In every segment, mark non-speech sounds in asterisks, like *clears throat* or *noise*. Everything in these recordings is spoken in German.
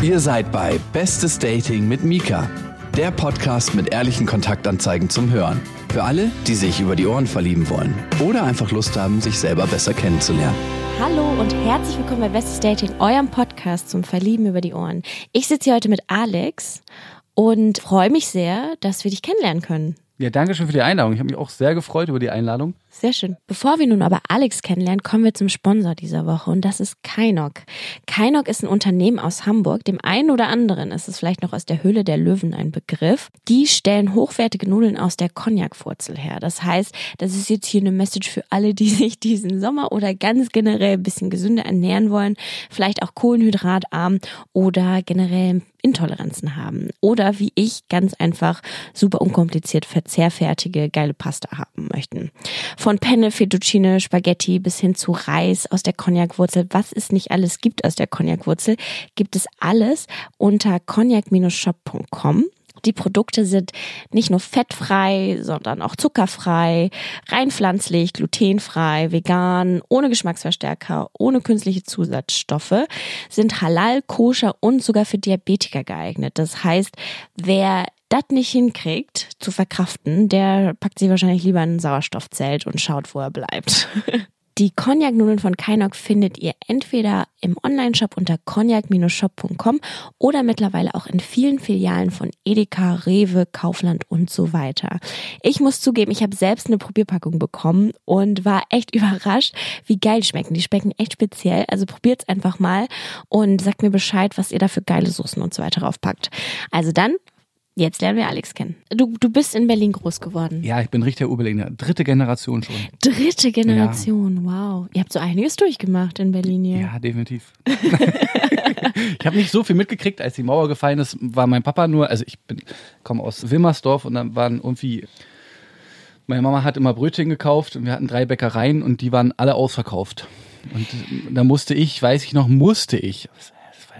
Ihr seid bei Bestes Dating mit Mika, der Podcast mit ehrlichen Kontaktanzeigen zum Hören. Für alle, die sich über die Ohren verlieben wollen oder einfach Lust haben, sich selber besser kennenzulernen. Hallo und herzlich willkommen bei Bestes Dating, eurem Podcast zum Verlieben über die Ohren. Ich sitze hier heute mit Alex und freue mich sehr, dass wir dich kennenlernen können. Ja, danke schön für die Einladung. Ich habe mich auch sehr gefreut über die Einladung. Sehr schön. Bevor wir nun aber Alex kennenlernen, kommen wir zum Sponsor dieser Woche und das ist Kainok. Kainok ist ein Unternehmen aus Hamburg. Dem einen oder anderen ist es vielleicht noch aus der Höhle der Löwen ein Begriff. Die stellen hochwertige Nudeln aus der Cognac-Wurzel her. Das heißt, das ist jetzt hier eine Message für alle, die *laughs* sich diesen Sommer oder ganz generell ein bisschen gesünder ernähren wollen, vielleicht auch kohlenhydratarm oder generell Intoleranzen haben oder wie ich ganz einfach super unkompliziert verzehrfertige geile Pasta haben möchten. Von Penne, Fettuccine, Spaghetti bis hin zu Reis aus der Cognac-Wurzel. Was es nicht alles gibt aus der Cognac-Wurzel, gibt es alles unter cognac-shop.com. Die Produkte sind nicht nur fettfrei, sondern auch zuckerfrei, rein pflanzlich, glutenfrei, vegan, ohne Geschmacksverstärker, ohne künstliche Zusatzstoffe, sind halal, koscher und sogar für Diabetiker geeignet. Das heißt, wer das nicht hinkriegt zu verkraften, der packt sich wahrscheinlich lieber in ein Sauerstoffzelt und schaut, wo er bleibt. *laughs* Die Cognac-Nudeln von Kainok findet ihr entweder im Onlineshop unter cognac-shop.com oder mittlerweile auch in vielen Filialen von Edeka, Rewe, Kaufland und so weiter. Ich muss zugeben, ich habe selbst eine Probierpackung bekommen und war echt *laughs* überrascht, wie geil die schmecken. Die schmecken echt speziell. Also probiert's einfach mal und sagt mir Bescheid, was ihr da für geile Soßen und so weiter draufpackt. Also dann Jetzt lernen wir Alex kennen. Du, du bist in Berlin groß geworden. Ja, ich bin richtiger Urberliner. Dritte Generation schon. Dritte Generation, ja. wow. Ihr habt so einiges durchgemacht in Berlin hier. Ja, definitiv. *laughs* ich habe nicht so viel mitgekriegt, als die Mauer gefallen ist, war mein Papa nur, also ich bin komme aus Wilmersdorf und dann waren irgendwie meine Mama hat immer Brötchen gekauft und wir hatten drei Bäckereien und die waren alle ausverkauft. Und da musste ich, weiß ich noch, musste ich,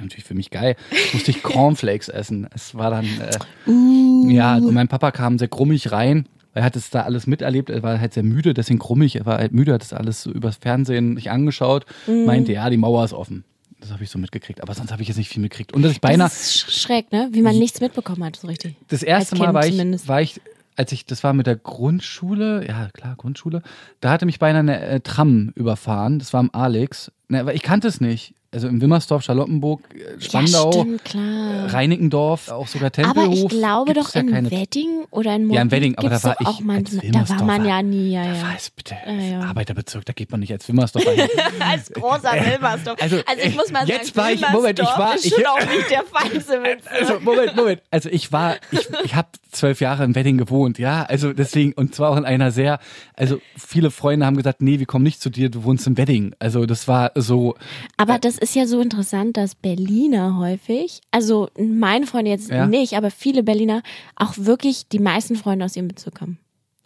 natürlich für mich geil, musste ich *laughs* Cornflakes essen. Es war dann, äh, uh. ja, und mein Papa kam sehr grummig rein. Er hat es da alles miterlebt, er war halt sehr müde, deswegen grummig, er war halt müde, hat das alles so übers Fernsehen sich angeschaut, mm. meinte, ja, die Mauer ist offen. Das habe ich so mitgekriegt, aber sonst habe ich jetzt nicht viel mitgekriegt. Und dass ich beinahe. Das ist schräg, ne? Wie man nichts mitbekommen hat, so richtig. Das erste Mal war ich, war ich, als ich, das war mit der Grundschule, ja klar, Grundschule, da hatte mich beinahe eine äh, Tram überfahren, das war am Alex. Ne, aber ich kannte es nicht also in Wimmersdorf, Charlottenburg, Spandau, ja, stimmt. Reinickendorf, auch sogar Tempelhof. Aber ich glaube doch ja in keine... Wedding oder in Moabit Ja, in Wedding, aber da war ich auch mal, Da war man ja nie, ja, ja. Da war es bitte, ja. Arbeiterbezirk, da geht man nicht als Wimmersdorf rein. *laughs* als großer Wilmersdorf. Also, also, ich muss mal jetzt sagen, war ich, Moment, ich war, ist schon auch nicht der feinste *laughs* Witz. Also, Moment, Moment. Also ich war, ich, ich habe zwölf Jahre in Wedding gewohnt, ja, also deswegen, und zwar auch in einer sehr, also viele Freunde haben gesagt, nee, wir kommen nicht zu dir, du wohnst in Wedding. Also das war so. Aber äh, das ist ja so interessant dass Berliner häufig, also meine Freunde jetzt ja. nicht, aber viele Berliner auch wirklich die meisten Freunde aus ihrem Bezirk haben.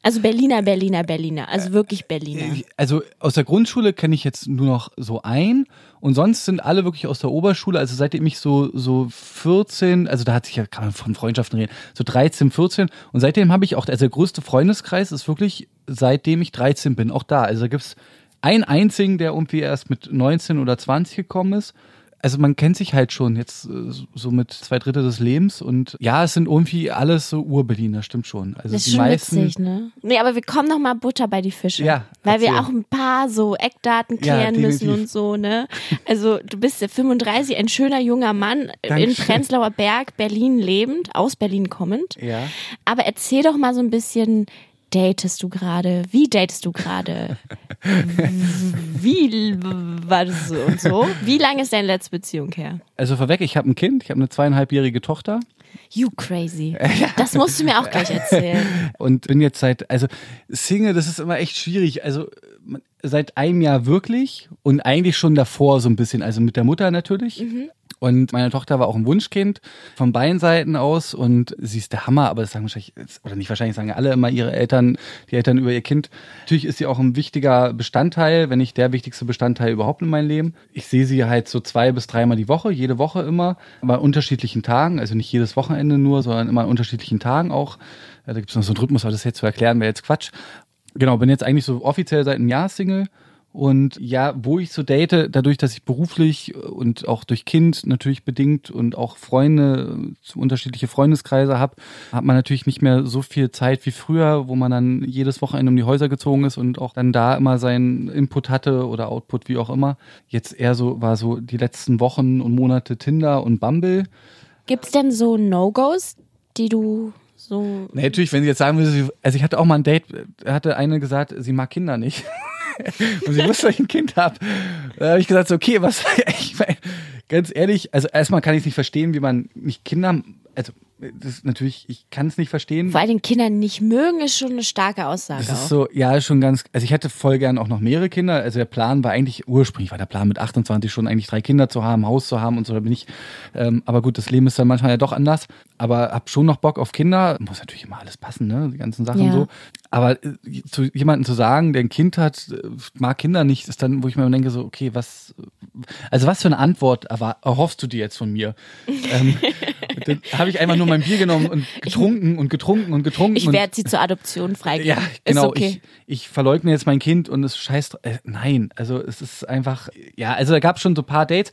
Also Berliner, Berliner, Berliner. Also wirklich Berliner. Also aus der Grundschule kenne ich jetzt nur noch so ein. Und sonst sind alle wirklich aus der Oberschule. Also seitdem ich so, so 14, also da hat sich ja, kann man von Freundschaften reden, so 13, 14. Und seitdem habe ich auch, also der größte Freundeskreis ist wirklich, seitdem ich 13 bin, auch da. Also da gibt es einen einzigen, der irgendwie erst mit 19 oder 20 gekommen ist also man kennt sich halt schon jetzt äh, so mit zwei Drittel des Lebens und ja, es sind irgendwie alles so Urberliner, stimmt schon. Also das ist die schon meisten, witzig, ne? Nee, aber wir kommen noch mal Butter bei die Fische. Ja. Weil erzähl. wir auch ein paar so Eckdaten klären ja, müssen und so, ne? Also du bist ja 35, ein schöner junger Mann Dankeschön. in Prenzlauer Berg, Berlin lebend, aus Berlin kommend. Ja. Aber erzähl doch mal so ein bisschen, datest du gerade? Wie datest du gerade? *laughs* Wie war das so und so? Wie lange ist deine letzte Beziehung her? Also vorweg, ich habe ein Kind, ich habe eine zweieinhalbjährige Tochter. You crazy. *laughs* Das musst du mir auch gleich erzählen. Und bin jetzt seit, also Single, das ist immer echt schwierig. Also seit einem Jahr wirklich und eigentlich schon davor so ein bisschen, also mit der Mutter natürlich. Mhm. Und meine Tochter war auch ein Wunschkind von beiden Seiten aus und sie ist der Hammer, aber das sagen wahrscheinlich, oder nicht wahrscheinlich sagen alle immer ihre Eltern, die Eltern über ihr Kind. Natürlich ist sie auch ein wichtiger Bestandteil, wenn nicht der wichtigste Bestandteil überhaupt in meinem Leben. Ich sehe sie halt so zwei bis dreimal die Woche, jede Woche immer, aber an unterschiedlichen Tagen, also nicht jedes Wochenende nur, sondern immer an unterschiedlichen Tagen auch. Da gibt es noch so einen Rhythmus, aber das jetzt zu erklären wäre jetzt Quatsch. Genau, bin jetzt eigentlich so offiziell seit einem Jahr Single Und ja, wo ich so date, dadurch, dass ich beruflich und auch durch Kind natürlich bedingt und auch Freunde, unterschiedliche Freundeskreise habe, hat man natürlich nicht mehr so viel Zeit wie früher, wo man dann jedes Wochenende um die Häuser gezogen ist und auch dann da immer seinen Input hatte oder Output, wie auch immer. Jetzt eher so, war so die letzten Wochen und Monate Tinder und Bumble. Gibt's denn so No-Gos, die du so. Nee, natürlich, wenn sie jetzt sagen würde, also ich hatte auch mal ein Date, hatte eine gesagt, sie mag Kinder nicht. *laughs* und sie wusste, dass ich ein Kind habe. Da habe ich gesagt, so, okay, was, *laughs* ich mein, ganz ehrlich, also erstmal kann ich es nicht verstehen, wie man nicht Kinder, also das natürlich, ich kann es nicht verstehen. Vor allem Kinder nicht mögen, ist schon eine starke Aussage. Das ist auch. so, ja, schon ganz, also ich hätte voll gern auch noch mehrere Kinder. Also der Plan war eigentlich, ursprünglich war der Plan mit 28 schon eigentlich drei Kinder zu haben, Haus zu haben und so, da bin ich, ähm, aber gut, das Leben ist dann manchmal ja doch anders. Aber hab schon noch Bock auf Kinder. Muss natürlich immer alles passen, ne, die ganzen Sachen Ja. so. Aber äh, zu jemandem zu sagen, der ein Kind hat, äh, mag Kinder nicht, ist dann, wo ich mir denke, so, okay, was, also was für eine Antwort erhoffst du dir jetzt von mir? ähm, *laughs* dann habe ich einfach nur mein Bier genommen und *laughs* getrunken und getrunken und getrunken. Ich werde sie zur Adoption freigeben. ja, genau. Okay. Ich, ich verleugne jetzt mein Kind und es scheißt. Äh, nein, also es ist einfach. Ja, also da gab es schon so ein paar Dates.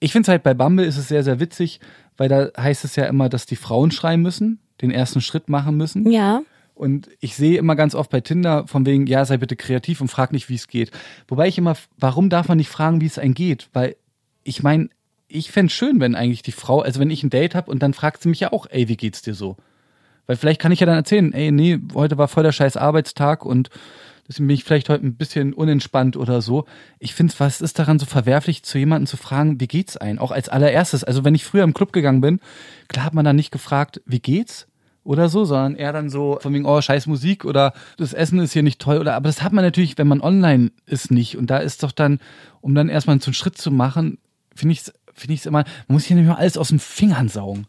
Ich finde es halt bei Bumble ist es sehr, sehr witzig, weil da heißt es ja immer, dass die Frauen schreiben müssen, den ersten Schritt machen müssen. ja. Und ich sehe immer ganz oft bei Tinder von wegen, ja, sei bitte kreativ und frag nicht, wie es geht. Wobei ich immer, warum darf man nicht fragen, wie es einem geht? Weil ich meine, ich fänd's schön, wenn eigentlich die Frau, also wenn ich ein Date habe und dann fragt sie mich ja auch, ey, wie geht's dir so? Weil vielleicht kann ich ja dann erzählen, ey, nee, heute war voll der scheiß Arbeitstag und deswegen bin ich vielleicht heute ein bisschen unentspannt oder so. Ich finde, was ist daran so verwerflich, zu jemandem zu fragen, wie geht's ein? Auch als allererstes. Also wenn ich früher im Club gegangen bin, klar hat man dann nicht gefragt, wie geht's? Oder so, sondern eher dann so von wegen, oh, scheiß Musik oder das Essen ist hier nicht toll oder, aber das hat man natürlich, wenn man online ist, nicht. Und da ist doch dann, um dann erstmal so einen Schritt zu machen, finde ich es finde ich immer, man muss hier nicht mehr alles aus den Fingern saugen.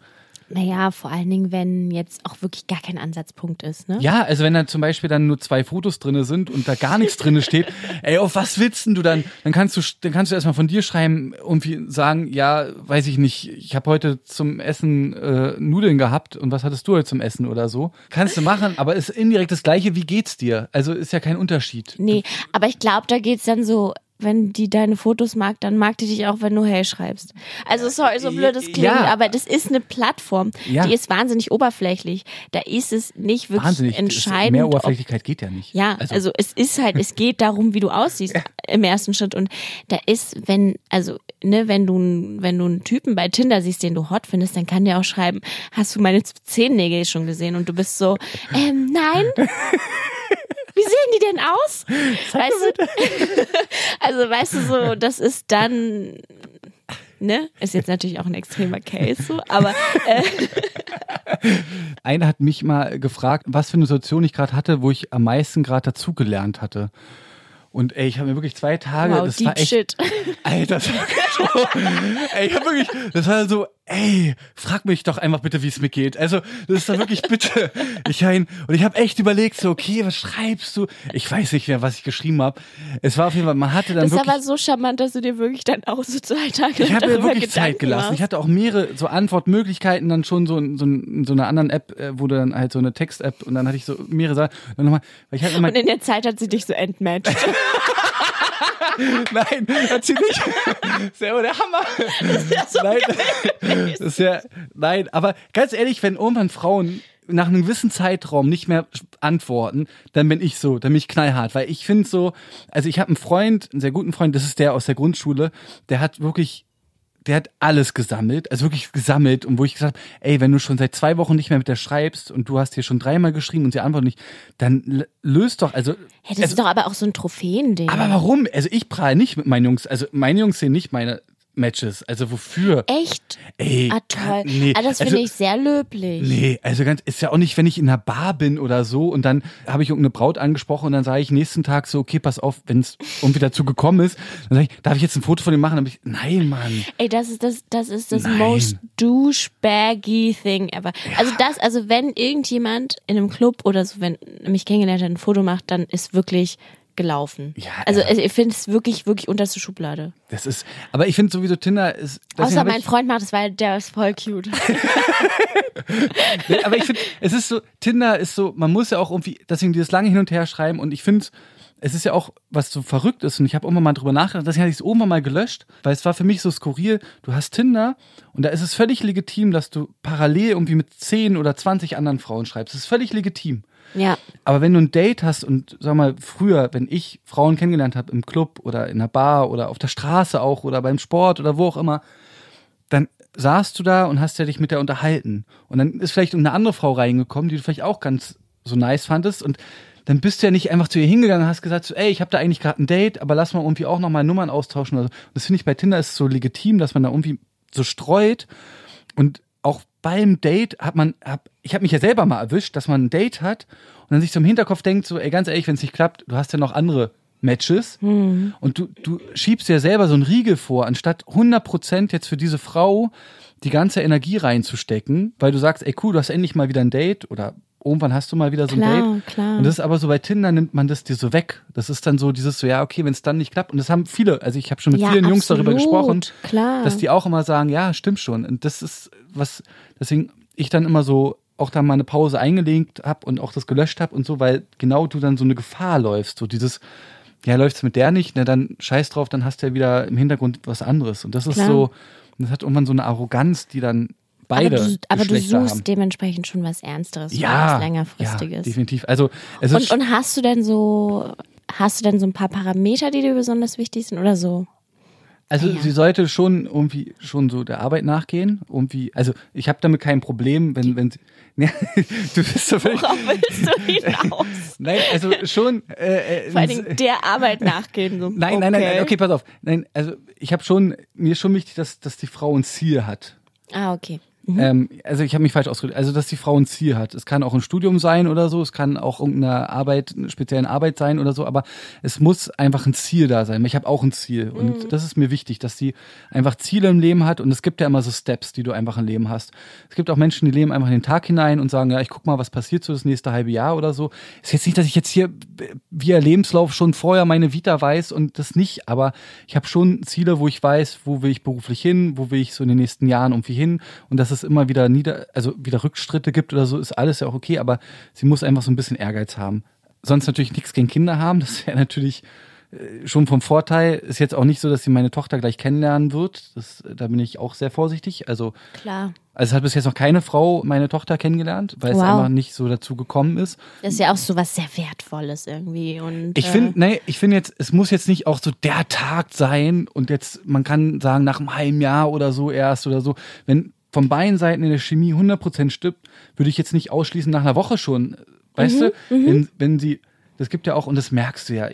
Naja, vor allen Dingen, wenn jetzt auch wirklich gar kein Ansatzpunkt ist, ne? Ja, also wenn da zum Beispiel dann nur zwei Fotos drinne sind und da gar nichts drinne steht, *laughs* ey, auf was willst denn du dann? Dann kannst du, dann kannst du erstmal von dir schreiben, irgendwie sagen, ja, weiß ich nicht, ich habe heute zum Essen äh, Nudeln gehabt und was hattest du heute zum Essen oder so? Kannst du machen, aber ist indirekt das gleiche, wie geht's dir? Also ist ja kein Unterschied. Nee, aber ich glaube, da geht's dann so, wenn die deine Fotos mag, dann mag die dich auch, wenn du Hey schreibst. Also sorry, so blöd es klingt, Ja. aber das ist eine Plattform, Ja. die ist wahnsinnig oberflächlich. Da ist es nicht wirklich Wahnsinnig. entscheidend. Mehr ob- Oberflächlichkeit geht ja nicht. ja, also, es ist halt, es geht darum, wie du aussiehst im ersten Schritt. Und da ist, wenn, also, ne, wenn du, n- wenn du einen Typen bei Tinder siehst, den du hot findest, dann kann der auch schreiben, hast du meine Zehennägel schon gesehen? Und du bist so, ähm, nein. *laughs* Wie sehen die denn aus? Weißt du? *laughs* Also, weißt du, so, das ist dann, ne? Ist jetzt natürlich auch ein extremer Case, so, aber, äh, *laughs* Einer hat mich mal gefragt, was für eine Situation ich gerade hatte, wo ich am meisten gerade dazugelernt hatte. Und ey, ich habe mir wirklich zwei Tage, wow, das war echt, shit. Alter, das war *laughs* so, ey, ich hab wirklich, das war so, ey, frag mich doch einfach bitte, wie es mir geht. Also, das ist doch wirklich bitte. Ich ein, und ich habe echt überlegt, so, okay, was schreibst du? Ich weiß nicht mehr, was ich geschrieben habe. Es war auf jeden Fall, man hatte dann Das ist wirklich. aber so charmant, dass du dir wirklich dann auch so zwei Tage Ich habe mir wirklich Zeit Gedanken gelassen. Ich machst. hatte auch mehrere so Antwortmöglichkeiten, dann schon so in so, in so einer anderen App, äh, wo du dann halt so eine Text-App und dann hatte ich so mehrere Sachen. Dann nochmal, weil ich halt immer, Und in der Zeit hat sie dich so entmatcht. *laughs* nein, hat sie nicht. Das ist ja der Hammer. nein, das ist ja, nein, aber ganz ehrlich, wenn irgendwann Frauen nach einem gewissen Zeitraum nicht mehr antworten, dann bin ich so, dann bin ich knallhart, weil ich finde so, also ich habe einen Freund, einen sehr guten Freund, das ist der aus der Grundschule, der hat wirklich der hat alles gesammelt, also wirklich gesammelt und wo ich gesagt habe, ey, wenn du schon seit zwei Wochen nicht mehr mit der schreibst und du hast hier schon dreimal geschrieben und sie antwortet nicht, dann löst doch, also, Hey, das ist doch aber auch so ein Trophäending. aber warum? Also ich prahle nicht mit meinen Jungs, also meine Jungs sehen nicht meine Matches, also wofür? Echt? Ey, Ah, toll. nee, ah, das also- finde ich sehr löblich. Nee, also ganz, ist ja auch nicht, wenn ich in einer Bar bin oder so und dann habe ich irgendeine Braut angesprochen und dann sage ich nächsten Tag so, okay, pass auf, wenn es irgendwie dazu gekommen ist, dann sage ich, darf ich jetzt ein Foto von dem machen? Dann ich, nein, Mann. Ey, das ist das, das ist das Nein. most douchebaggy thing ever. Also das, also wenn irgendjemand in einem Club oder so, wenn mich kennengelernt hat, ein Foto macht, dann ist wirklich gelaufen. Ja, also ja. ich finde es wirklich, wirklich unterste Schublade. Das ist, aber ich finde sowieso Tinder ist. Außer mein Freund macht es, weil der ist voll cute. *laughs* Aber ich finde, es ist so, Tinder ist so, man muss ja auch irgendwie, deswegen dieses lange hin und her schreiben und ich finde, es ist ja auch, was so verrückt ist, und ich habe irgendwann mal drüber nachgedacht, deswegen hatte ich es irgendwann mal gelöscht, weil es war für mich so skurril, du hast Tinder und da ist es völlig legitim, dass du parallel irgendwie mit 10 oder 20 anderen Frauen schreibst. Das ist völlig legitim. Ja. Aber wenn du ein Date hast und sag mal, früher, wenn ich Frauen kennengelernt habe im Club oder in einer Bar oder auf der Straße auch oder beim Sport oder wo auch immer, dann saßt du da und hast ja dich mit der unterhalten. Und dann ist vielleicht eine andere Frau reingekommen, die du vielleicht auch ganz so nice fandest. Und dann bist du ja nicht einfach zu ihr hingegangen und hast gesagt, so, ey, ich habe da eigentlich gerade ein Date, aber lass mal irgendwie auch nochmal Nummern austauschen. Oder so. Das finde ich bei Tinder ist so legitim, dass man da irgendwie so streut. Und auch beim Date hat man, hab, ich habe mich ja selber mal erwischt, dass man ein Date hat und dann sich im Hinterkopf denkt, so, ey, ganz ehrlich, wenn es nicht klappt, du hast ja noch andere Matches Hm. und du, du schiebst dir selber so einen Riegel vor, anstatt 100% jetzt für diese Frau die ganze Energie reinzustecken, weil du sagst, ey, cool, du hast endlich mal wieder ein Date oder irgendwann hast du mal wieder so ein Klar, Date. klar. Und das ist aber so bei Tinder nimmt man das dir so weg. Das ist dann so dieses so, ja, okay, wenn es dann nicht klappt. Und das haben viele, also ich habe schon mit Ja, vielen Jungs darüber absolut, gesprochen, klar. dass die auch immer sagen, ja, stimmt schon. Und das ist was, deswegen ich dann immer so auch da mal eine Pause eingelegt habe und auch das gelöscht habe und so, weil genau du dann so eine Gefahr läufst. So dieses, ja, läuft's mit der nicht, na dann scheiß drauf, dann hast du ja wieder im Hintergrund was anderes. Und das ist Klar. so, das hat irgendwann so eine Arroganz, die dann beide aber du, aber du suchst haben. dementsprechend schon was Ernsteres, Ja, was längerfristiges. ja, definitiv. Also es ist und, und hast du denn so, hast du denn so ein paar Parameter, die dir besonders wichtig sind oder so? Also Ja. sie sollte schon irgendwie schon so der Arbeit nachgehen. Irgendwie, also ich habe damit kein Problem, wenn, wenn sie. Ja, *laughs* du bist so. Worauf willst du hinaus? *laughs* Nein, also schon. Äh, äh, Vor allen Dingen der Arbeit nachgehen. So. Nein, nein, nein, nein, okay, pass auf. Nein, also ich habe schon, mir ist schon wichtig, dass, dass die Frau ein Ziel hat. Ah, okay. Ähm, also ich habe mich falsch ausgedrückt. Also dass die Frau ein Ziel hat. Es kann auch ein Studium sein oder so, es kann auch irgendeine Arbeit, eine spezielle Arbeit sein oder so, aber es muss einfach ein Ziel da sein. Ich habe auch ein Ziel und das ist mir wichtig, dass sie einfach Ziele im Leben hat und es gibt ja immer so Steps, die du einfach im Leben hast. Es gibt auch Menschen, die leben einfach in den Tag hinein und sagen, ja, ich guck mal, was passiert so das nächste halbe Jahr oder so. Ist jetzt nicht, dass ich jetzt hier via Lebenslauf schon vorher meine Vita weiß und das nicht, aber ich habe schon Ziele, wo ich weiß, wo will ich beruflich hin, wo will ich so in den nächsten Jahren irgendwie hin und dass es immer wieder nieder, also wieder Rückschritte gibt oder so, ist alles ja auch okay, aber sie muss einfach so ein bisschen Ehrgeiz haben. Sonst natürlich nichts gegen Kinder haben, das wäre natürlich äh, schon vom Vorteil. Ist jetzt auch nicht so, dass sie meine Tochter gleich kennenlernen wird. Das, da bin ich auch sehr vorsichtig. Also, Klar. also es hat bis jetzt noch keine Frau meine Tochter kennengelernt, weil es Wow. einfach nicht so dazu gekommen ist. Das ist ja auch so was sehr Wertvolles irgendwie. Und, Ich äh, finde, nee, ich finde jetzt, es muss jetzt nicht auch so der Tag sein und jetzt, man kann sagen, nach einem halben Jahr oder so erst oder so. Wenn von beiden Seiten in der Chemie 100% stimmt, würde ich jetzt nicht ausschließen nach einer Woche schon. Weißt du, wenn, wenn sie, das gibt ja auch, und das merkst du ja,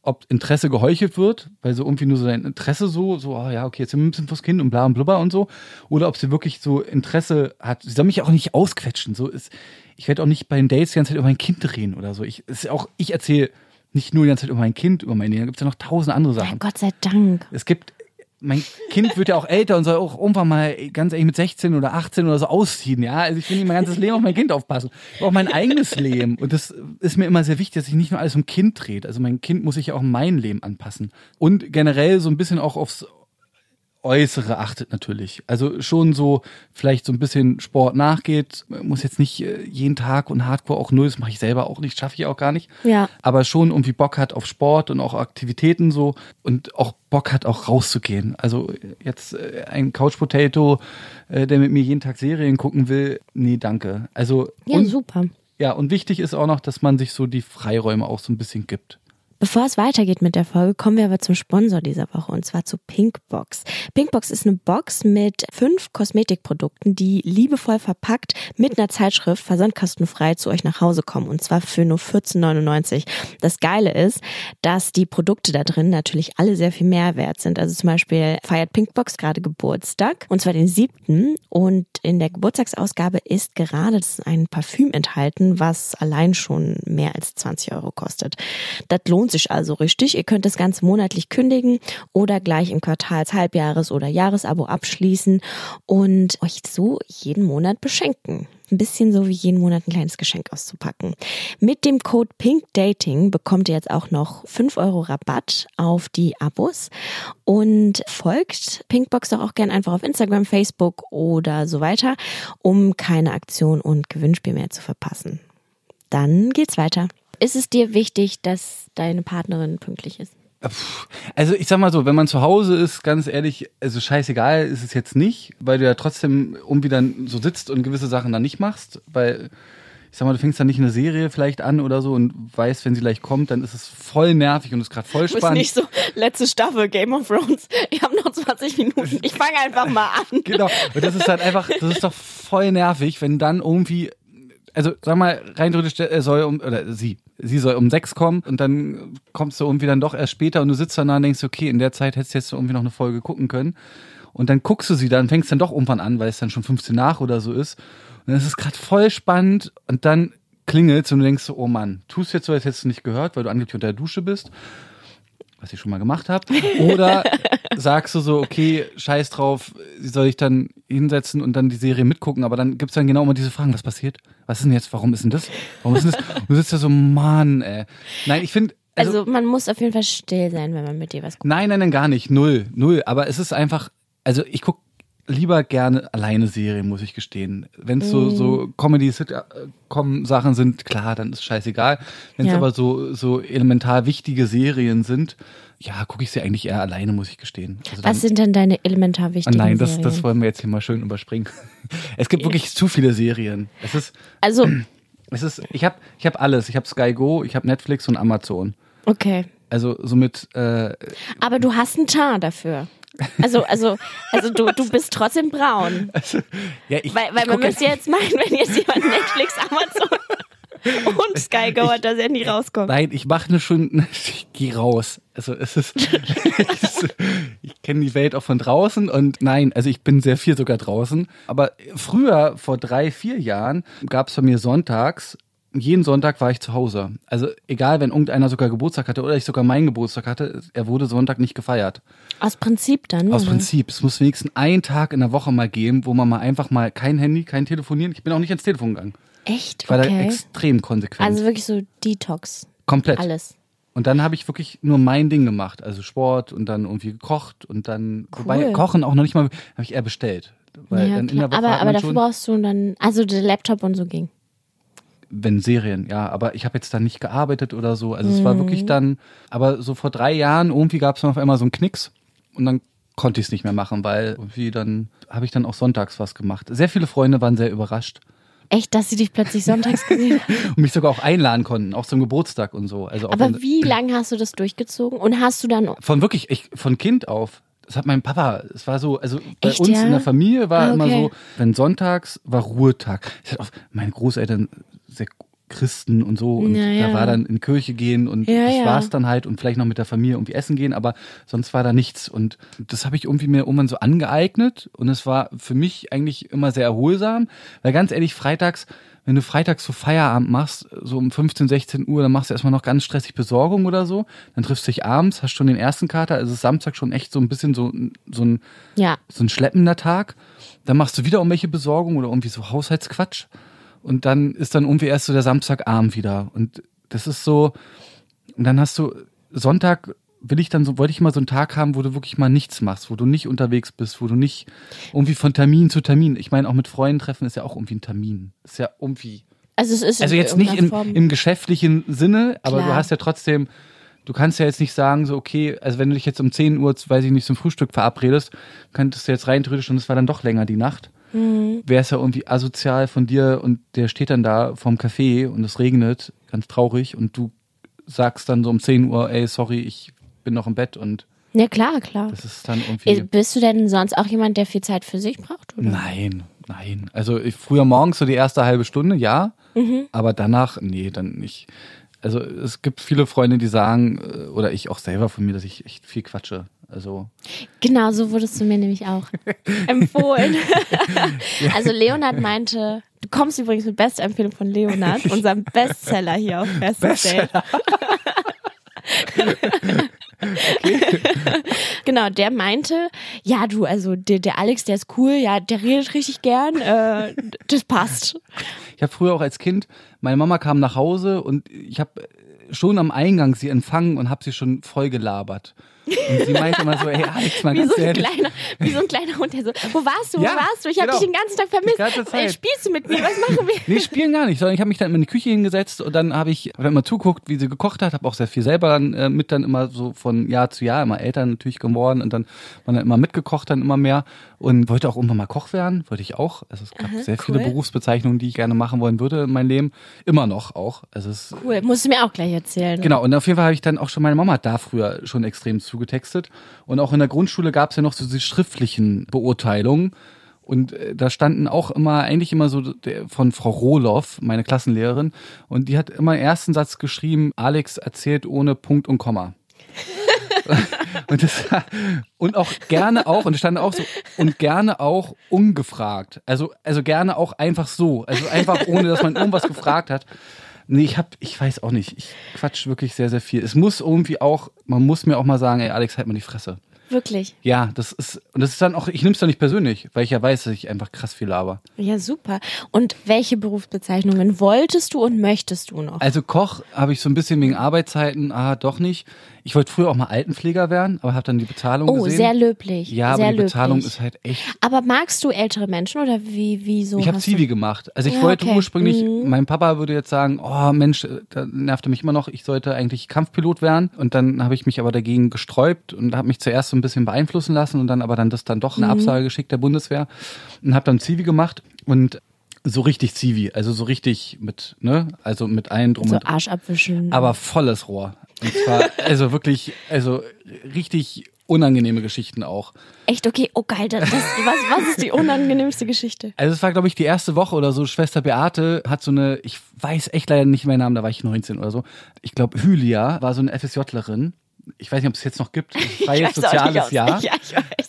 ob Interesse geheuchelt wird, weil so irgendwie nur so dein Interesse so, so, oh ja, okay, jetzt sind wir ein bisschen fürs Kind und bla und blubber und so, oder ob sie wirklich so Interesse hat. Sie soll mich auch nicht ausquetschen. So ist, ich werde auch nicht bei den Dates die ganze Zeit über mein Kind reden oder so. Ich, ist auch, ich erzähle nicht nur die ganze Zeit über mein Kind, über mein Leben, da gibt es ja noch tausend andere ja, Sachen. Gott sei Dank. Es gibt, mein Kind wird ja auch älter und soll auch irgendwann mal ganz ehrlich mit 16 oder 18 oder so ausziehen, ja. Also ich will nicht mein ganzes Leben auf mein Kind aufpassen. Auch mein eigenes Leben. Und das ist mir immer sehr wichtig, dass ich nicht nur alles um Kind dreht. Also mein Kind muss sich ja auch mein Leben anpassen. Und generell so ein bisschen auch aufs Äußere achtet natürlich. Also schon so vielleicht so ein bisschen Sport nachgeht, muss jetzt nicht äh, jeden Tag und Hardcore auch null, das mache ich selber auch nicht, schaffe ich auch gar nicht. Ja. Aber schon irgendwie Bock hat auf Sport und auch Aktivitäten so und auch Bock hat auch rauszugehen. Also jetzt äh, ein Couch Potato, äh, der mit mir jeden Tag Serien gucken will, nee, danke. Also Ja, und, super. ja, und wichtig ist auch noch, dass man sich so die Freiräume auch so ein bisschen gibt. Bevor es weitergeht mit der Folge, kommen wir aber zum Sponsor dieser Woche und zwar zu Pinkbox. Pinkbox ist eine Box mit fünf Kosmetikprodukten, die liebevoll verpackt mit einer Zeitschrift versandkostenfrei zu euch nach Hause kommen und zwar für nur 14,99. Das Geile ist, dass die Produkte da drin natürlich alle sehr viel mehr wert sind. Also zum Beispiel feiert Pinkbox gerade Geburtstag und zwar den siebten und in der Geburtstagsausgabe ist gerade ein Parfüm enthalten, was allein schon mehr als 20 Euro kostet. Das lohnt sich also richtig. Ihr könnt das Ganze monatlich kündigen oder gleich im Quartals-, Halbjahres- oder Jahresabo abschließen und euch so jeden Monat beschenken. Ein bisschen so wie jeden Monat ein kleines Geschenk auszupacken. Mit dem Code PINKDATING bekommt ihr jetzt auch noch 5 Euro Rabatt auf die Abos und folgt Pinkbox doch auch gern einfach auf Instagram, Facebook oder so weiter, um keine Aktion und Gewinnspiel mehr zu verpassen. Dann geht's weiter. Ist es dir wichtig, dass deine Partnerin pünktlich ist? Also ich sag mal so, wenn man zu Hause ist, ganz ehrlich, also scheißegal ist es jetzt nicht, weil du ja trotzdem irgendwie dann so sitzt und gewisse Sachen dann nicht machst, weil ich sag mal, du fängst dann nicht eine Serie vielleicht an oder so und weißt, wenn sie gleich kommt, dann ist es voll nervig und ist gerade voll Du bist spannend. nicht so, letzte Staffel Game of Thrones. *laughs* Ich habe noch 20 Minuten. Ich fange einfach mal an. *laughs* Genau. Und das ist halt einfach, das ist doch voll nervig, wenn dann irgendwie, also sag mal, rein theoretisch er soll um, oder sie, sie soll um sechs kommen und dann kommst du irgendwie dann doch erst später und du sitzt danach und denkst, okay, in der Zeit hättest du jetzt irgendwie noch eine Folge gucken können. Und dann guckst du sie dann, fängst dann doch irgendwann an, weil es dann schon 15 nach oder so ist. Und dann ist es gerade voll spannend und dann klingelt's und du denkst so, oh Mann, tust jetzt so, als hättest du nicht gehört, weil du angeblich unter der Dusche bist was ich schon mal gemacht habe. Oder *laughs* sagst du so, okay, scheiß drauf, soll ich dann hinsetzen und dann die Serie mitgucken, aber dann gibt's dann genau immer diese Fragen, was passiert? Was ist denn jetzt? Warum ist denn das? Warum ist denn das? Und du sitzt da so, Mann, ey. Nein, ich finde, also, Also man muss auf jeden Fall still sein, wenn man mit dir was guckt. nein, nein, nein, gar nicht, null, null. Aber es ist einfach, also ich guck lieber gerne alleine Serien, muss ich gestehen. Wenn es so, so Comedy-Sitcom-Sachen sind, klar, dann ist scheißegal. Wenn es Ja. aber so, so elementar wichtige Serien sind, ja, gucke ich sie eigentlich eher alleine, muss ich gestehen. Also Was sind denn deine elementar Ah, wichtigen Nein, das, Serien? das wollen wir jetzt hier mal schön überspringen. *laughs* Es gibt wirklich zu viele Serien. Es ist, also, *clears throat* es ist, ich habe ich hab alles. Ich habe Sky Go, ich habe Netflix und Amazon. okay. Also somit, äh, Aber du hast einen Teint dafür. Also, also, also du, du bist trotzdem braun. ja, ich, Weil, weil man müsste jetzt meinen, wenn jetzt jemand Netflix, Amazon und Sky Go hat, dass er nie rauskommt. Nein, ich mache eine schon, *laughs* ich gehe raus. Also es ist, *laughs* es ist ich kenne die Welt auch von draußen und nein, also ich bin sehr viel sogar draußen. Aber früher, vor drei, vier Jahren, gab es bei mir sonntags, jeden Sonntag war ich zu Hause. Also egal, wenn irgendeiner sogar Geburtstag hatte oder ich sogar meinen Geburtstag hatte, er wurde Sonntag nicht gefeiert. Aus Prinzip dann? Aus oder? Prinzip. Es muss wenigstens einen Tag in der Woche mal geben, wo man mal einfach mal kein Handy, kein Telefonieren. Ich bin auch nicht ans Telefon gegangen. Echt? Ich war da extrem konsequent. Also wirklich so Detox. Komplett. Alles. Und dann habe ich wirklich nur mein Ding gemacht, also Sport und dann irgendwie gekocht und dann wobei Kochen auch noch nicht mal habe ich eher bestellt, weil Ja, dann in der Woche aber aber dafür brauchst du dann, also der Laptop und so ging. Wenn Serien, ja, aber ich habe jetzt dann nicht gearbeitet oder so, also es war Mhm. wirklich dann, aber so vor drei Jahren irgendwie gab es dann auf einmal so einen Knicks und dann konnte ich es nicht mehr machen, weil irgendwie dann habe ich dann auch sonntags was gemacht. Sehr viele Freunde waren sehr überrascht Echt, dass sie dich plötzlich sonntags *laughs* gesehen haben. und mich sogar auch einladen konnten, auch zum Geburtstag und so. Also Aber wie lange hast du das durchgezogen? Und hast du dann, Von wirklich, ich, von Kind auf. Das hat mein Papa, es war so, also bei Echt, uns ja? in der Familie war Ah, immer okay. so, wenn sonntags war Ruhetag. Auch meine Großeltern sehr Christen und so und Ja, ja. da war dann in Kirche gehen und Ja, das war's dann halt und vielleicht noch mit der Familie irgendwie essen gehen, aber sonst war da nichts und das habe ich irgendwie mir irgendwann so angeeignet und es war für mich eigentlich immer sehr erholsam, weil ganz ehrlich, freitags wenn du freitags so Feierabend machst, so um 15, 16 Uhr, dann machst du erstmal noch ganz stressig Besorgung oder so. Dann triffst du dich abends, hast schon den ersten Kater, also ist Samstag schon echt so ein bisschen so, so ein, ja, so ein schleppender Tag. Dann machst du wieder irgendwelche Besorgung oder irgendwie so Haushaltsquatsch. Und dann ist dann irgendwie erst so der Samstagabend wieder. Und das ist so, und dann hast du Sonntag will ich dann so, wollte ich mal so einen Tag haben, wo du wirklich mal nichts machst, wo du nicht unterwegs bist, wo du nicht irgendwie von Termin zu Termin. Ich meine, auch mit Freunden treffen ist ja auch irgendwie ein Termin. Ist ja irgendwie. also es ist Also jetzt nicht im, im geschäftlichen Sinne, aber Klar. du hast ja trotzdem, du kannst ja jetzt nicht sagen, so, okay, also wenn du dich jetzt um 10 Uhr, weiß ich nicht, zum Frühstück verabredest, könntest du jetzt rein theoretisch und es war dann doch länger die Nacht. Mhm. Wäre es ja irgendwie asozial von dir und der steht dann da vorm Café und es regnet, ganz traurig, und du sagst dann so um 10 Uhr, ey, sorry, ich bin noch im Bett und Ja, klar, klar. das ist dann irgendwie. Bist du denn sonst auch jemand, der viel Zeit für sich braucht? Oder? Nein, nein. Also ich, früher morgens so die erste halbe Stunde, ja. Mhm. Aber danach, nee, dann nicht. Also es gibt viele Freunde, die sagen, äh, oder ich auch selber von mir, dass ich echt viel quatsche. Also Genau, so wurdest du mir nämlich auch *laughs* empfohlen. Also Leonard meinte, du kommst übrigens mit bester Empfehlung von Leonard, *laughs* unserem Bestseller hier auf Bestseller. *laughs* genau, der meinte, ja du, also der, der Alex, der ist cool, ja, der redet richtig gern, äh, das passt. ich habe früher auch als Kind, meine Mama kam nach Hause und ich habe schon am Eingang sie empfangen und habe sie schon voll gelabert. Und sie meinte immer so, hey Alex, mal Wie ganz so, ein ehrlich. kleiner, wie so ein kleiner Hund, der so, wo warst du, wo Ja, warst du? Ich habe genau. dich den ganzen Tag vermisst. Die ganze Zeit. Ey, spielst du mit mir? Was machen wir? Nee, spielen gar nicht, sondern ich habe mich dann immer in die Küche hingesetzt und dann habe ich hab immer zuguckt, wie sie gekocht hat, habe auch sehr viel selber dann äh, mit dann immer so von Jahr zu Jahr immer älter natürlich geworden und dann man dann immer mitgekocht dann immer mehr und wollte auch irgendwann mal Koch werden, wollte ich auch. Also es gab Aha, sehr viele cool. Berufsbezeichnungen, die ich gerne machen wollen würde in meinem Leben, immer noch auch. Also es Cool, musst du mir auch gleich erzählen. Genau, und auf jeden Fall habe ich dann auch schon, meine Mama hat da früher schon extrem zugetextet. Und auch in der Grundschule gab es ja noch so diese schriftlichen Beurteilungen. Und äh, da standen auch immer, eigentlich immer so der, von Frau Rohloff, meine Klassenlehrerin. Und die hat immer im ersten Satz geschrieben, Alex erzählt ohne Punkt und Komma. *laughs* und, das, und auch gerne auch, und es stand auch so, und gerne auch ungefragt. Also, also gerne auch einfach so. Also einfach ohne, dass man irgendwas gefragt hat. Nee, ich hab, ich weiß auch nicht. Ich quatsch wirklich sehr, sehr viel. Es muss irgendwie auch, man muss mir auch mal sagen, ey Alex, halt mal die Fresse. Wirklich. Ja, das ist, und das ist dann auch, ich nehme es doch nicht persönlich, weil ich ja weiß, dass ich einfach krass viel laber. Ja, super. Und welche Berufsbezeichnungen wolltest du und möchtest du noch? Also Koch habe ich so ein bisschen wegen Arbeitszeiten, ah, doch nicht. Ich wollte früher auch mal Altenpfleger werden, aber habe dann die Bezahlung oh, gesehen. sehr löblich. ja, sehr aber die Bezahlung löblich. ist halt echt Aber magst du ältere Menschen oder wie, wieso? Ich habe Zivi gemacht. Also ich Ja, wollte okay. ursprünglich, Mhm. mein Papa würde jetzt sagen, oh Mensch, äh, da nervte mich immer noch, ich sollte eigentlich Kampfpilot werden. Und dann habe ich mich aber dagegen gesträubt und habe mich zuerst so ein bisschen beeinflussen lassen und dann aber dann das dann doch Mhm. eine Absage geschickt der Bundeswehr und habe dann Zivi gemacht und so richtig Zivi, also so richtig mit, ne, also mit allen drum So und Arsch abwischen. aber volles Rohr. Und zwar, *laughs* also wirklich, also richtig unangenehme Geschichten auch. Echt, okay, oh geil, das, das, was, was ist die unangenehmste Geschichte? Also es war, glaube ich, die erste Woche oder so. Schwester Beate hat so eine, ich weiß echt leider nicht meinen Namen, da war ich 19 oder so. Ich glaube, Hylia war so eine FSJlerin. Ich weiß nicht, ob es jetzt noch gibt. *laughs* Freies soziales Jahr. *laughs* Ja.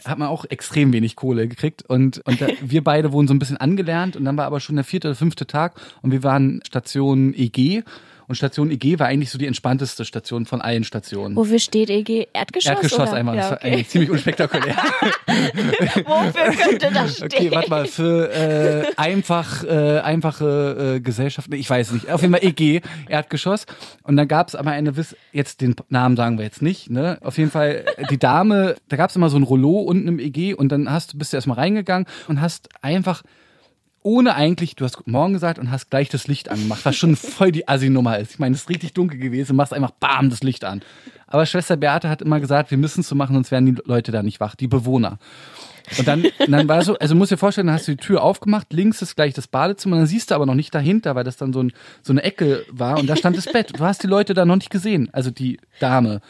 Hat man auch extrem wenig Kohle gekriegt. Und, und da, wir beide wurden so ein bisschen angelernt. Und dann war aber schon der vierte oder fünfte Tag. Und wir waren Station EG. Und Station EG war eigentlich so die entspannteste Station von allen Stationen. Wofür steht EG? Erdgeschoss? Erdgeschoss oder? einmal. Das Ja, war okay. eigentlich ziemlich unspektakulär. *laughs* Wofür könnte das stehen? *laughs* Okay, warte mal, für äh, einfach, äh, einfache äh, Gesellschaften, ich weiß nicht, auf jeden Fall EG, Erdgeschoss. Und dann gab es aber eine, Wiss jetzt den Namen sagen wir jetzt nicht, ne? Auf jeden Fall, äh, die Dame, da gab es immer so ein Rollo unten im EG und dann hast du bist du erstmal reingegangen und hast einfach ohne eigentlich, du hast Morgen gesagt und hast gleich das Licht angemacht, was schon voll die Assi-Nummer ist. Ich meine, es ist richtig dunkel gewesen, machst einfach bam das Licht an. Aber Schwester Beate hat immer gesagt, wir müssen es so machen, sonst werden die Leute da nicht wach, die Bewohner. Und dann, dann war so, also musst dir vorstellen, dann hast du die Tür aufgemacht, links ist gleich das Badezimmer, dann siehst du aber noch nicht dahinter, weil das dann so, ein, so eine Ecke war und da stand das Bett. Du hast die Leute da noch nicht gesehen, also die Dame.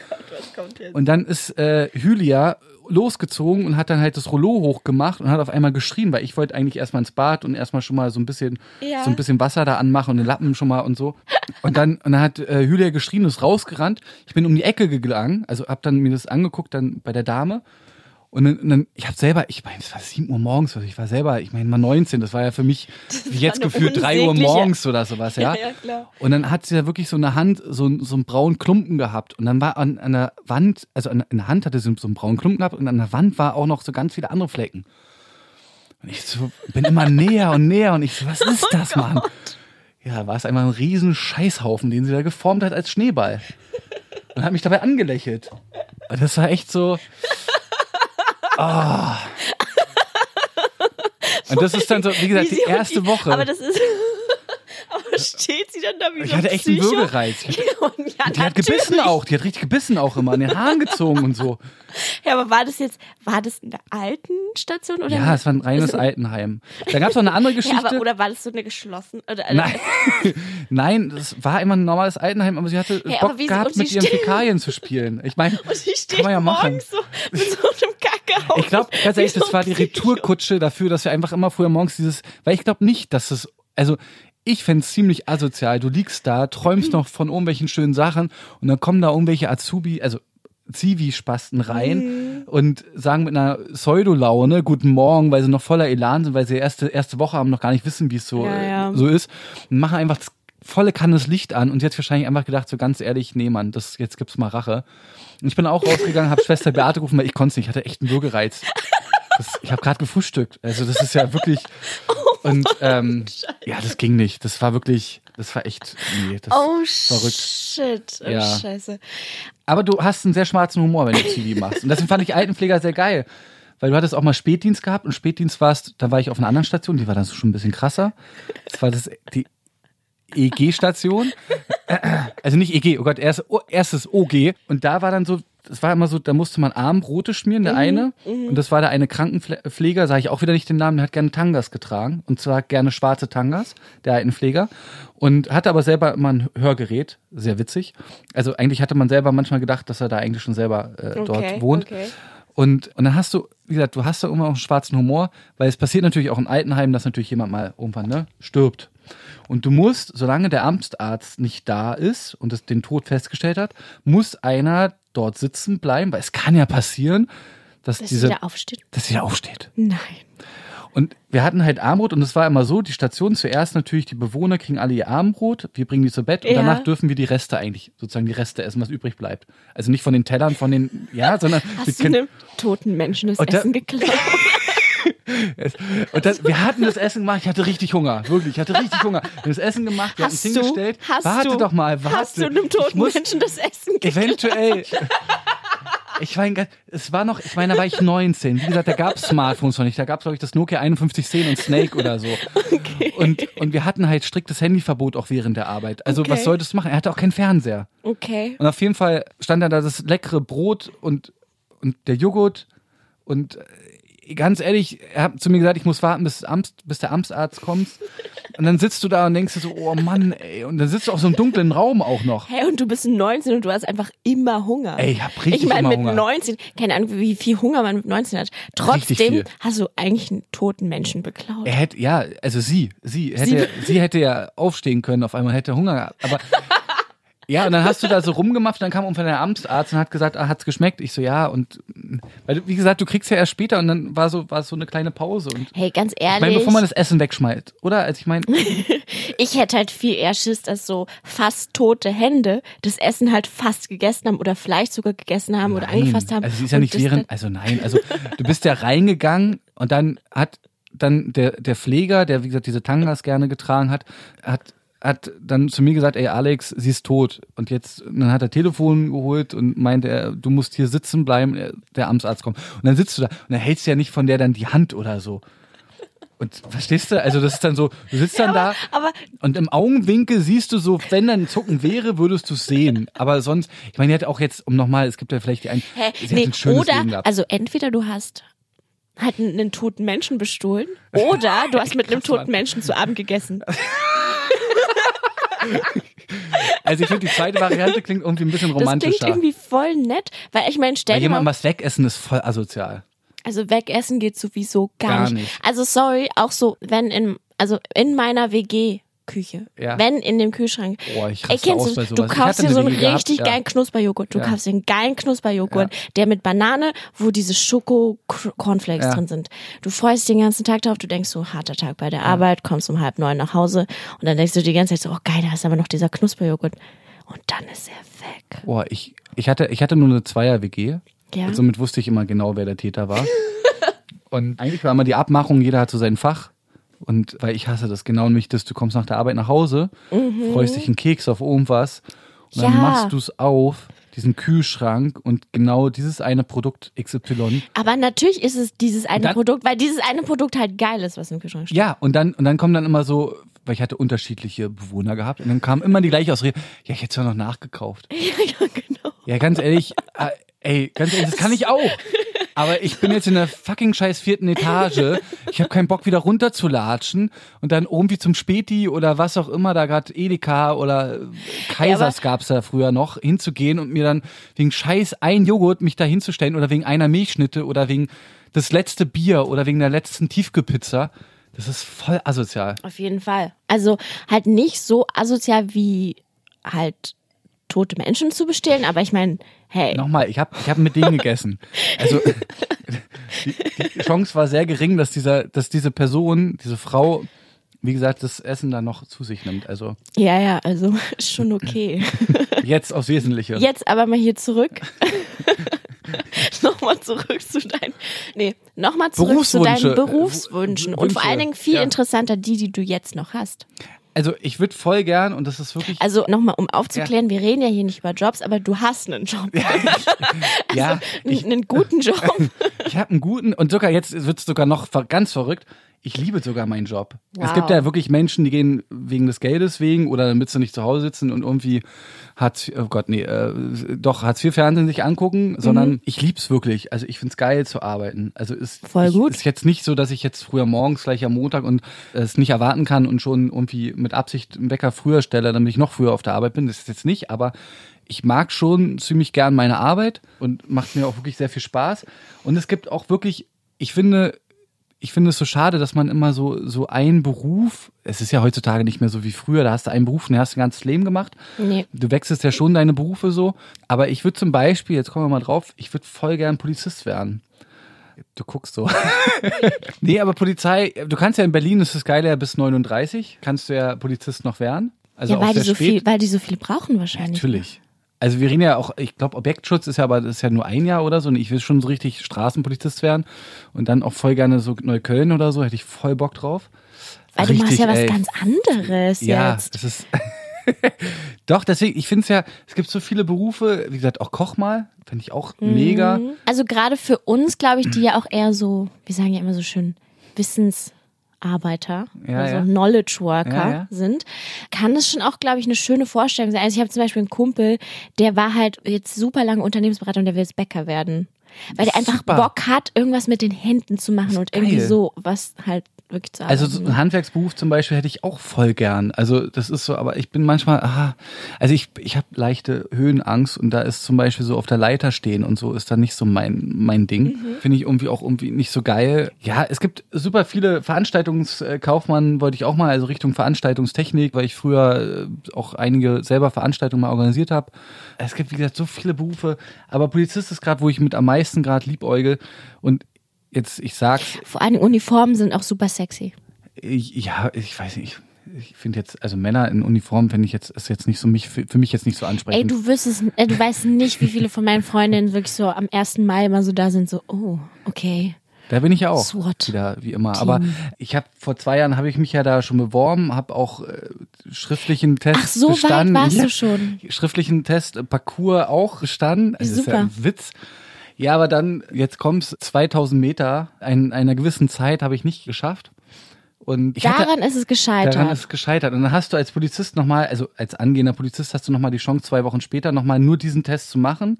Und dann ist äh, Hylia losgezogen und hat dann halt das Rollo hochgemacht und hat auf einmal geschrien, weil ich wollte eigentlich erstmal ins Bad und erstmal schon mal so ein bisschen Ja. so ein bisschen Wasser da anmachen und den Lappen schon mal und so. Und dann, und dann hat äh, Hylia geschrien und ist rausgerannt. Ich bin um die Ecke gegangen, also hab dann mir das angeguckt dann bei der Dame. Und dann, und dann ich habe selber, ich meine, es war 7 Uhr morgens, also ich war selber, ich meine mal 19, das war ja für mich *laughs* wie jetzt gefühlt 3 Uhr morgens oder sowas, ja. *laughs* Ja, ja, klar. Und dann hat sie ja wirklich so eine Hand, so, so einen braunen Klumpen gehabt. Und dann war an, an der Wand, also an, in der Hand hatte sie so einen braunen Klumpen gehabt und an der Wand war auch noch so ganz viele andere Flecken. Und ich so, bin immer *laughs* näher und näher und ich so, was ist das, Mann? Ja, war es einfach ein riesen Scheißhaufen, den sie da geformt hat als Schneeball. Und hat mich dabei angelächelt. Und das war echt so. Ah. Und das ist dann so, wie gesagt, Wie die erste Woche. Aber das ist. Steht sie dann da wie ich hatte echt einen? Würgereiz. *laughs* Ja, Die hat gebissen auch, die hat richtig gebissen auch immer, an den Haaren gezogen und so. Ja, aber war das jetzt, war das in der alten Station oder? Ja, es war ein reines Altenheim. Da gab es noch eine andere *laughs* Ja, Geschichte. aber, oder war das so eine geschlossene? Oder, Nein, *laughs* nein, das war immer ein normales Altenheim, aber sie hatte Hey, Bock sie- gehabt, mit ihren Fäkalien zu spielen. Ich meine, kann man ja machen. morgens so mit so einem Kacke Ich glaube, ganz ehrlich, das war die. Retourkutsche dafür, dass wir einfach immer früher morgens dieses, weil ich glaube nicht, dass es, also ich fänd's ziemlich asozial. Du liegst da, träumst noch von irgendwelchen schönen Sachen und dann kommen da irgendwelche Azubi, also Zivi-Spasten rein Mhm. und sagen mit einer Pseudolaune Guten Morgen, weil sie noch voller Elan sind, weil sie erste, erste Woche haben, noch gar nicht wissen, wie es so, Ja, ja. so ist. Und machen einfach das volle Kanne das Licht an und sie hat wahrscheinlich einfach gedacht, so ganz ehrlich, nee Mann, das, jetzt gibt's mal Rache. Und ich bin auch rausgegangen, habe Schwester Beate gerufen, weil ich konnte nicht, ich hatte echt einen Würgereiz. Das, ich habe gerade gefrühstückt. Also das ist ja wirklich *laughs* Oh und ähm, ja, das ging nicht. Das war wirklich Das war echt, nee, das Oh verrückt. shit. Oh Ja. scheiße. Aber du hast einen sehr schwarzen Humor, wenn du TV machst. Und deswegen fand ich Altenpfleger sehr geil. Weil du hattest auch mal Spätdienst gehabt und Spätdienst warst, da war ich auf einer anderen Station, die war dann schon ein bisschen krasser. Das war das, die EG-Station. Also nicht EG, oh Gott, erst, oh, erstes OG. Und da war dann so, das war immer so, da musste man Armbrote schmieren, der eine. Und das war der eine Krankenpfleger, sage ich auch wieder nicht den Namen, der hat gerne Tangas getragen. Und zwar gerne schwarze Tangas, der Altenpfleger. Und hatte aber selber immer ein Hörgerät, sehr witzig. Also eigentlich hatte man selber manchmal gedacht, dass er da eigentlich schon selber äh, dort Okay, wohnt. okay. Und, und dann hast du, wie gesagt, du hast da immer auch einen schwarzen Humor, weil es passiert natürlich auch in Altenheimen, dass natürlich jemand mal irgendwann ne, stirbt. Und du musst, solange der Amtsarzt nicht da ist und es den Tod festgestellt hat, muss einer dort sitzen bleiben, weil es kann ja passieren, dass Dass diese, wieder aufsteht. dass sie da aufsteht. Nein. Und wir hatten halt Armbrot und es war immer so, die Station zuerst natürlich, die Bewohner kriegen alle ihr Armbrot, wir bringen die zu Bett und Ja. danach dürfen wir die Reste eigentlich, sozusagen die Reste essen, was übrig bleibt. Also nicht von den Tellern, von den, ja, sondern wir Hast du können- einem toten Menschen das Essen geklaut? Und das, wir hatten das Essen gemacht, ich hatte richtig Hunger, wirklich, ich hatte richtig Hunger. Wir haben das Essen gemacht, wir haben du, hingestellt. hast warte du, doch mal, warte. hast du einem toten muss- Menschen das Essen geklaut? Eventuell. Ich ganz- es war noch, ich meine, da war ich 19. Wie gesagt, da gab es Smartphones noch nicht. Da gab es, glaube ich, das Nokia 5110 und Snake oder so. Und, und wir hatten halt striktes Handyverbot auch während der Arbeit. Also Okay. was solltest du machen? Er hatte auch keinen Fernseher. Okay. Und auf jeden Fall stand da das leckere Brot und, und der Joghurt. Und äh, ganz ehrlich, er hat zu mir gesagt, ich muss warten, bis, Amts, bis der Amtsarzt kommt. Und dann sitzt du da und denkst dir so, oh Mann, ey. Und dann sitzt du auf so einem dunklen Raum auch noch. Hä, und du bist 19 und du hast einfach immer Hunger. Ey, ich hab richtig Ich meine, mit Hunger. 19, keine Ahnung, wie viel Hunger man mit 19 hat. Trotzdem hast du eigentlich einen toten Menschen beklaut. Er hätte, ja, also sie, sie hätte, sie, hätte ja aufstehen können, auf einmal hätte Hunger gehabt. Aber *laughs* ja, und dann hast du da so rumgemacht, dann kam irgendwann der Amtsarzt und hat gesagt, ah, hat's geschmeckt? Ich so, ja, und weil wie gesagt, du kriegst ja erst später und dann war so, war so eine kleine Pause und Hey, ganz ich meine, ehrlich, bevor man das Essen wegschmeißt, oder? Also ich meine, *laughs* ich hätte halt viel eher Schiss, dass so fast tote Hände das Essen halt fast gegessen haben oder vielleicht sogar gegessen haben oder angefasst haben. Also sie ist ja nicht während, also nein, also du bist ja reingegangen und dann hat dann der, der Pfleger, der wie gesagt diese Tangas gerne getragen hat, hat hat dann zu mir gesagt, ey Alex, sie ist tot. Und jetzt, und dann hat er Telefon geholt und meinte, er, du musst hier sitzen bleiben, er- der Amtsarzt kommt. Und dann sitzt du da und dann hältst du ja nicht von der dann die Hand oder so. Und verstehst du? Also das ist dann so, du sitzt dann da aber und im Augenwinkel siehst du so, wenn dann ein Zucken wäre, würdest du es sehen. Aber sonst, ich meine, die hat auch jetzt, um nochmal, es gibt ja vielleicht die einen, Hä? sie hat Nee, ein schönes Leben oder, gehabt. also entweder du hast halt einen, einen toten Menschen bestohlen oder du hast *laughs* mit einem Krass, Mann. toten Menschen zu Abend gegessen. *laughs* *laughs* Also ich finde, die zweite Variante klingt irgendwie ein bisschen Das klingt romantischer. irgendwie voll nett, weil ich meine, stell dir mal, jemand was wegessen ist voll asozial. also wegessen geht sowieso gar, Gar nicht. nicht. Also sorry, auch so, wenn in, also in meiner WG Küche, Ja. wenn in dem Kühlschrank. Boah, ich raste kennst aus du, bei du sowas. Ich kaufst dir so eine einen gehabt, richtig ja. geilen Knusperjoghurt. Du Ja. kaufst dir einen geilen Knusperjoghurt, der mit Banane, wo diese Schoko-Cornflakes Ja. drin sind. Du freust dich den ganzen Tag drauf, du denkst so, harter Tag bei der Arbeit, kommst um halb neun nach Hause und dann denkst du die ganze Zeit so, oh geil, da ist aber noch dieser Knusperjoghurt. Und dann ist er weg. Boah, ich, ich hatte, ich hatte nur eine Zweier-WG. Ja. Und somit wusste ich immer genau, wer der Täter war. *laughs* und eigentlich war immer die Abmachung, jeder hat so sein Fach. Und weil ich hasse das genau nicht, dass du kommst nach der Arbeit nach Hause, freust dich einen Keks auf irgendwas und dann Mhm. Ja. machst du es auf, diesen Kühlschrank und genau dieses eine Produkt XY Aber natürlich ist es dieses eine dann- Produkt, weil dieses eine Produkt halt geil ist, was im Kühlschrank steht. Ja, und dann, und dann kommen dann immer so, weil ich hatte unterschiedliche Bewohner gehabt, und dann kam immer die gleiche Ausrede, ja, ich hätte es ja noch nachgekauft. *laughs* ja genau. Ja, ganz ehrlich, äh, ey, ganz ehrlich, das kann ich auch. *laughs* Aber ich bin jetzt in der fucking scheiß vierten Etage. Ich habe keinen Bock, wieder runterzulatschen und dann irgendwie zum Späti oder was auch immer, da gerade Edeka oder Kaisers gab's da früher noch, hinzugehen und mir dann wegen scheiß ein Joghurt mich da hinzustellen oder wegen einer Milchschnitte oder wegen das letzte Bier oder wegen der letzten Tiefkühlpizza. Das ist voll asozial. Auf jeden Fall. Also halt nicht so asozial wie halt tote Menschen zu bestehlen, aber ich meine, hey, Nochmal, ich habe ich hab mit denen gegessen. Also die, die Chance war sehr gering, dass dieser, dass diese Person, diese Frau, wie gesagt, das Essen dann noch zu sich nimmt. Also ja, ja, also *laughs* schon okay. *laughs* jetzt aufs Wesentliche. Jetzt aber mal hier zurück. *laughs* nochmal zurück zu deinen, nee, nochmal zurück zu deinen Berufswünsche. Berufswünschen und vor allen Dingen viel ja. interessanter die, die du jetzt noch hast. Also ich würde voll gern, und das ist wirklich. Also nochmal, um aufzuklären, wir reden ja hier nicht über Jobs, aber du hast einen Job. ja, *laughs* *laughs* einen, einen guten Job. *laughs* ich habe einen guten, und sogar jetzt wird es sogar noch ganz verrückt. Ich liebe sogar meinen Job. Wow. Es gibt ja wirklich Menschen, die gehen wegen des Geldes wegen oder damit sie nicht zu Hause sitzen und irgendwie Hartz, oh Gott, nee, äh, doch Hartz IV Fernsehen sich angucken, sondern Mhm. ich lieb's wirklich. Also ich find's geil zu arbeiten. Also ist Voll ich, gut. ist jetzt nicht so, dass ich jetzt früher morgens gleich am Montag und es nicht erwarten kann und schon irgendwie mit Absicht einen Wecker früher stelle, damit ich noch früher auf der Arbeit bin. Das ist jetzt nicht, aber ich mag schon ziemlich gern meine Arbeit und macht mir auch wirklich sehr viel Spaß. Und es gibt auch wirklich, ich finde, ich finde es so schade, dass man immer so, so einen Beruf, es ist ja heutzutage nicht mehr so wie früher, da hast du einen Beruf und den hast du ein ganzes Leben gemacht. Nee. Du wechselst ja schon deine Berufe so. Aber ich würde zum Beispiel, jetzt kommen wir mal drauf, ich würde voll gern Polizist werden. Du guckst so. *laughs* nee, aber Polizei, du kannst ja in Berlin, das ist geil, ja bis 39, kannst du ja Polizist noch werden. Also ja, weil die, so spät. viel, weil die so viel brauchen wahrscheinlich. Natürlich. Also wir reden ja auch, ich glaube, Objektschutz ist ja aber das ist ja nur ein Jahr oder so. Und ich will schon so richtig Straßenpolizist werden. Und dann auch voll gerne so Neukölln oder so, hätte ich voll Bock drauf. Weil du machst Richtig, ja was ey. ganz anderes Ja, jetzt. es ist. *laughs* Doch, deswegen, ich finde es ja, es gibt so viele Berufe, wie gesagt, auch Koch mal, finde ich auch mega. Also gerade für uns, glaube ich, die ja auch eher so, wir sagen ja immer so schön, Wissensarbeiter, Ja, also ja. Knowledge Worker Ja, sind, kann das schon auch, glaube ich, eine schöne Vorstellung sein. Also ich habe zum Beispiel einen Kumpel, der war halt jetzt super lange Unternehmensberater und der will jetzt Bäcker werden. Weil der einfach Super. Bock hat, irgendwas mit den Händen zu machen und irgendwie geil. so was halt wirklich zu arbeiten. Also so ein Handwerksberuf zum Beispiel hätte ich auch voll gern. Also das ist so, aber ich bin manchmal, aha, also ich, ich habe leichte Höhenangst und da ist zum Beispiel so auf der Leiter stehen und so ist dann nicht so mein, mein Ding. Finde ich irgendwie auch irgendwie nicht so geil. Ja, es gibt super viele Veranstaltungskaufmann, wollte ich auch mal, also Richtung Veranstaltungstechnik, weil ich früher äh, auch einige selber Veranstaltungen mal organisiert habe. Es gibt, wie gesagt, so viele Berufe, aber Polizist ist gerade, wo ich mit am meisten gerade liebäugel und Jetzt, ich sag's, Vor allem Uniformen sind auch super sexy. ich- Ja, ich weiß nicht. Ich finde jetzt, also Männer in Uniform finde ich jetzt, ist jetzt nicht so mich, für, mich jetzt nicht so Ey, ansprechend. du wüsstest, äh, du weißt nicht, wie viele von meinen Freundinnen wirklich so am 1. Mai immer so da sind, so, oh, okay. da bin ich ja auch SWAT. wieder, wie immer. Aber ich habe vor zwei Jahren habe ich mich ja da schon beworben, habe auch äh, schriftlichen Test Ach, so weit bestanden. warst ja, du schon. Schriftlichen Test, Parcours auch bestanden. Also das ist ja Super. ein Witz. Ja, aber dann, jetzt kommt's 2000 Meter, in einer gewissen Zeit habe ich nicht geschafft. Und ich hatte, Daran ist es gescheitert. Daran ist es gescheitert. Und dann hast du als Polizist nochmal, also als angehender Polizist hast du nochmal die Chance, zwei Wochen später nochmal nur diesen Test zu machen.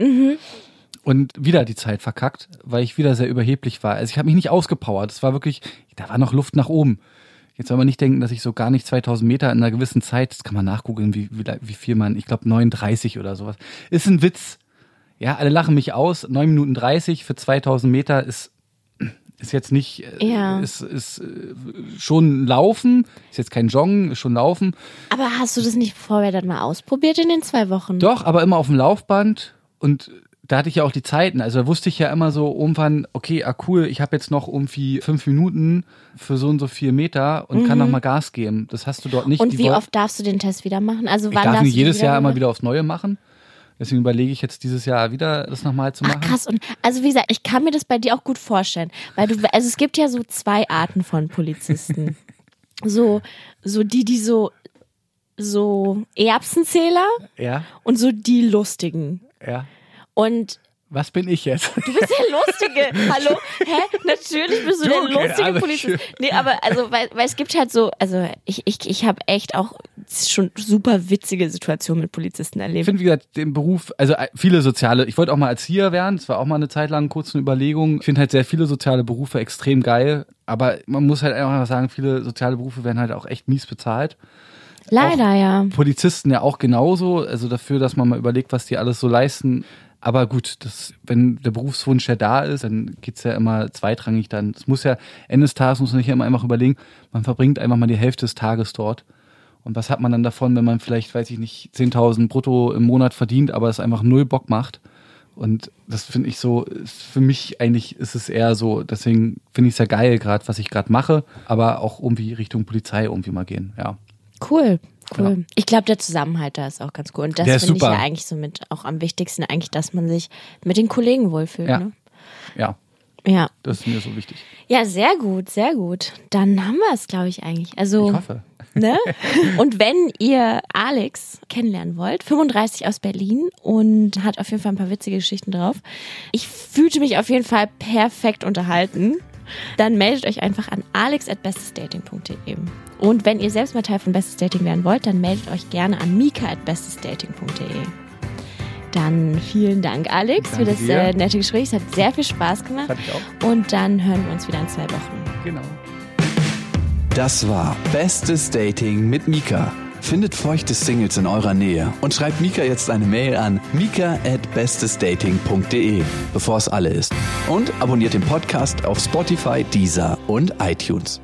Und wieder die Zeit verkackt, weil ich wieder sehr überheblich war. Also ich habe mich nicht ausgepowert. Es war wirklich, da war noch Luft nach oben. Jetzt soll man nicht denken, dass ich so gar nicht 2000 Meter in einer gewissen Zeit, das kann man nachgoogeln, wie, wie, wie viel man, ich glaube 39 oder sowas. Ist ein Witz. Ja, alle lachen mich aus. 9 Minuten 30 für 2000 Meter ist, ist jetzt nicht, äh, Ja. ist, ist äh, schon Laufen, ist jetzt kein Joggen, ist schon Laufen. Aber hast du das nicht vorher dann mal ausprobiert in den zwei Wochen? Doch, aber immer auf dem Laufband und da hatte ich ja auch die Zeiten. Also da wusste ich ja immer so irgendwann, okay, ah cool, ich habe jetzt noch irgendwie fünf Minuten für so und so vier Meter und kann noch mal Gas geben. Das hast du dort nicht. Mhm. Und wie oft darfst du den Test wieder machen? Also Ich wann darf darfst ihn du jedes Jahr immer machen? wieder aufs Neue machen. Deswegen überlege ich jetzt dieses Jahr wieder, das nochmal zu Ach, machen. krass. Und also wie gesagt, ich kann mir das bei dir auch gut vorstellen, weil du, also es gibt ja so zwei Arten von Polizisten. *laughs* so, so die, die so, so Erbsenzähler Ja, und so die Lustigen. ja. Und Was bin ich jetzt? Du bist der Lustige. *laughs* Hallo? Hä? Natürlich bist du, Du, der lustige alles Polizist. Nee, aber also, weil, weil es gibt halt so, also ich, ich, ich habe echt auch schon super witzige Situationen mit Polizisten Ich erlebt. finde, wie gesagt, den Beruf, also äh, viele soziale, ich wollte auch mal Erzieher werden, das war auch mal eine Zeit lang kurz eine Überlegung. Ich finde halt sehr viele soziale Berufe extrem geil, aber man muss halt einfach mal sagen, viele soziale Berufe werden halt auch echt mies bezahlt. Leider, ja. Polizisten ja auch genauso, also dafür, dass man mal überlegt, was die alles so leisten. Aber gut, das, wenn der Berufswunsch ja da ist, dann geht's ja immer zweitrangig dann. Es muss ja, Ende des Tages muss man sich ja immer einfach überlegen, man verbringt einfach mal die Hälfte des Tages dort. Und was hat man dann davon, wenn man vielleicht, weiß ich nicht, 10.000 brutto im Monat verdient, aber es einfach null Bock macht? Und das finde ich so, für mich eigentlich ist es eher so, deswegen finde ich es ja geil, gerade was ich gerade mache, aber auch irgendwie Richtung Polizei irgendwie mal gehen, ja. Cool. Cool. Ja. Ich glaube, der Zusammenhalt da ist auch ganz cool. Und das finde ich ja eigentlich so mit auch am wichtigsten, eigentlich, dass man sich mit den Kollegen wohlfühlt. Ja. Ne? Ja, Ja. das ist mir so wichtig. Ja, sehr gut, sehr gut. Dann haben wir es, glaube ich, eigentlich. Also, Ich hoffe. Ne? *laughs* Und wenn ihr Alex kennenlernen wollt, 35 aus Berlin und hat auf jeden Fall ein paar witzige Geschichten drauf. Ich fühlte mich auf jeden Fall perfekt unterhalten. Dann meldet euch einfach an alex.bestesdating.de. Und wenn ihr selbst mal Teil von Bestes Dating werden wollt, dann meldet euch gerne an mika.bestesdating.de. Dann vielen Dank, Alex, Danke für das äh, nette Gespräch. Es hat sehr viel Spaß gemacht. Fand ich auch. Und dann hören wir uns wieder in zwei Wochen. Genau. Das war Bestes Dating mit Mika. Findet feuchte Singles in eurer Nähe und schreibt Mika jetzt eine Mail an mika at bestesdating.de, bevor es alle ist. Und abonniert den Podcast auf Spotify, Deezer und iTunes.